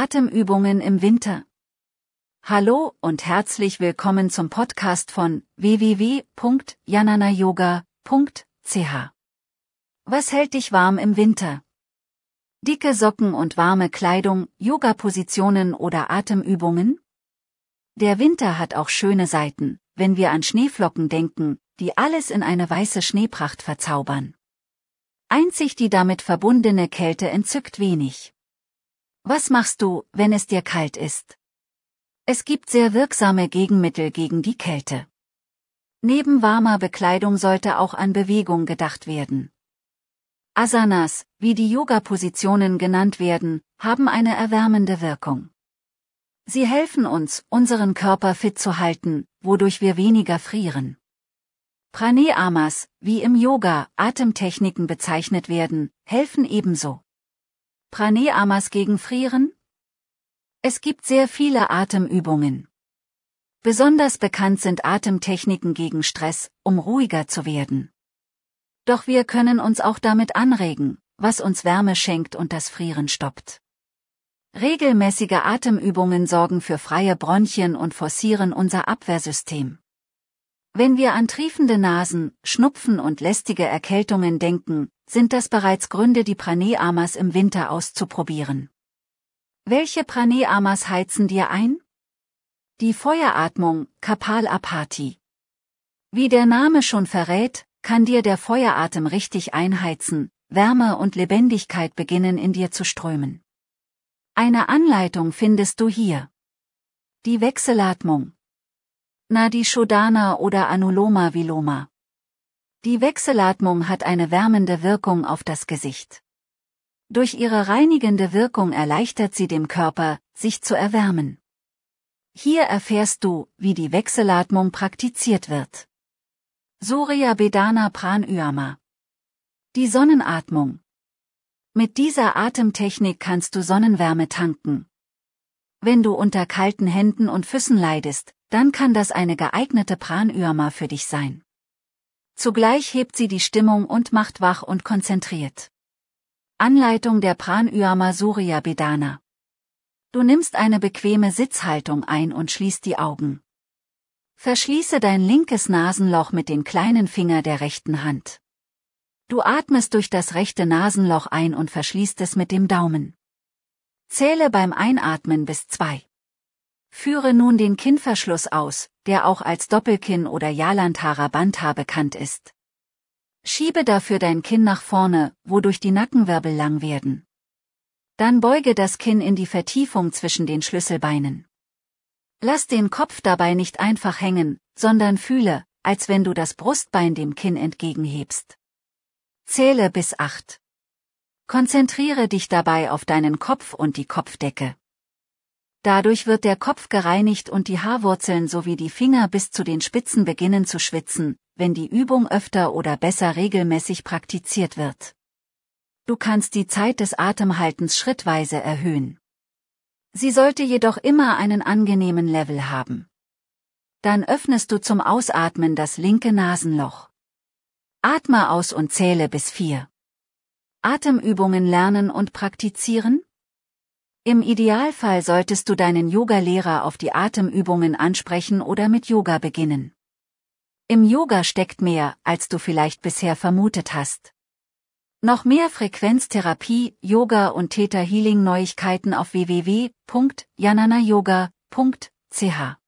Atemübungen im Winter. Hallo und herzlich willkommen zum Podcast von www.jananayoga.ch. Was hält dich warm im Winter? Dicke Socken und warme Kleidung, Yoga-Positionen oder Atemübungen? Der Winter hat auch schöne Seiten, wenn wir an Schneeflocken denken, die alles in eine weiße Schneepracht verzaubern. Einzig die damit verbundene Kälte entzückt wenig. Was machst du, wenn es dir kalt ist? Es gibt sehr wirksame Gegenmittel gegen die Kälte. Neben warmer Bekleidung sollte auch an Bewegung gedacht werden. Asanas, wie die Yoga-Positionen genannt werden, haben eine erwärmende Wirkung. Sie helfen uns, unseren Körper fit zu halten, wodurch wir weniger frieren. Pranayamas, wie im Yoga Atemtechniken bezeichnet werden, helfen ebenso. Pranayamas gegen Frieren? Es gibt sehr viele Atemübungen. Besonders bekannt sind Atemtechniken gegen Stress, um ruhiger zu werden. Doch wir können uns auch damit anregen, was uns Wärme schenkt und das Frieren stoppt. Regelmäßige Atemübungen sorgen für freie Bronchien und forcieren unser Abwehrsystem. Wenn wir an triefende Nasen, Schnupfen und lästige Erkältungen denken, sind das bereits Gründe, die Pranayamas im Winter auszuprobieren. Welche Pranayamas heizen dir ein? Die Feueratmung, Kapalabhati. Wie der Name schon verrät, kann dir der Feueratem richtig einheizen, Wärme und Lebendigkeit beginnen in dir zu strömen. Eine Anleitung findest du hier. Die Wechselatmung. Nadi Shodana oder Anuloma Viloma. Die Wechselatmung hat eine wärmende Wirkung auf das Gesicht. Durch ihre reinigende Wirkung erleichtert sie dem Körper, sich zu erwärmen. Hier erfährst du, wie die Wechselatmung praktiziert wird. Surya Bedana Pranayama. Die Sonnenatmung. Mit dieser Atemtechnik kannst du Sonnenwärme tanken. Wenn du unter kalten Händen und Füßen leidest, dann kann das eine geeignete Pranayama für dich sein. Zugleich hebt sie die Stimmung und macht wach und konzentriert. Anleitung der Pranayama Surya Bedana. Du nimmst eine bequeme Sitzhaltung ein und schließt die Augen. Verschließe dein linkes Nasenloch mit den kleinen Finger der rechten Hand. Du atmest durch das rechte Nasenloch ein und verschließt es mit dem Daumen. Zähle beim Einatmen bis zwei. Führe nun den Kinnverschluss aus, der auch als Doppelkinn oder Jalandhara Bandha bekannt ist. Schiebe dafür dein Kinn nach vorne, wodurch die Nackenwirbel lang werden. Dann beuge das Kinn in die Vertiefung zwischen den Schlüsselbeinen. Lass den Kopf dabei nicht einfach hängen, sondern fühle, als wenn du das Brustbein dem Kinn entgegenhebst. Zähle bis acht. Konzentriere dich dabei auf deinen Kopf und die Kopfdecke. Dadurch wird der Kopf gereinigt und die Haarwurzeln sowie die Finger bis zu den Spitzen beginnen zu schwitzen, wenn die Übung öfter oder besser regelmäßig praktiziert wird. Du kannst die Zeit des Atemhaltens schrittweise erhöhen. Sie sollte jedoch immer einen angenehmen Level haben. Dann öffnest du zum Ausatmen das linke Nasenloch. Atme aus und zähle bis vier. Atemübungen lernen und praktizieren? Im Idealfall solltest du deinen Yogalehrer auf die Atemübungen ansprechen oder mit Yoga beginnen. Im Yoga steckt mehr, als du vielleicht bisher vermutet hast. Noch mehr Frequenztherapie, Yoga und Theta Healing Neuigkeiten auf www.jananayoga.ch